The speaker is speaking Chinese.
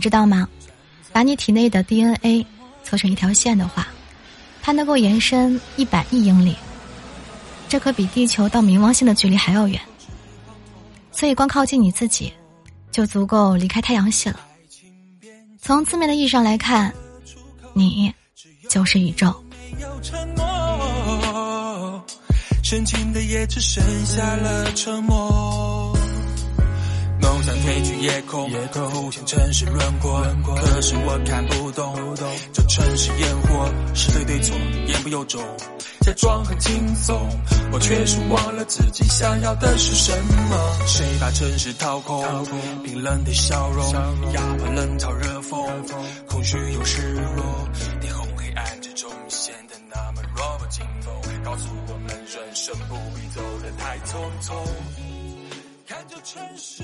知道吗？把你体内的 DNA 凑成一条线的话，它能够延伸一百亿英里，这可比地球到冥王星的距离还要远。所以，光靠近你自己，就足够离开太阳系了。从字面的意义上来看，你就是宇宙。深情的也只剩下了沉默。褪去夜空，浮现城市轮廓。可是我看不懂，这城市烟火是非对错，言不由衷。假装很轻松，我却是忘了自己想要的是什么。谁把城市掏空？冰冷的笑容，压满冷嘲热讽，空虚又失落。霓虹黑暗之中显得那么弱不禁风，告诉我们人生不必走得太匆匆。看着城市。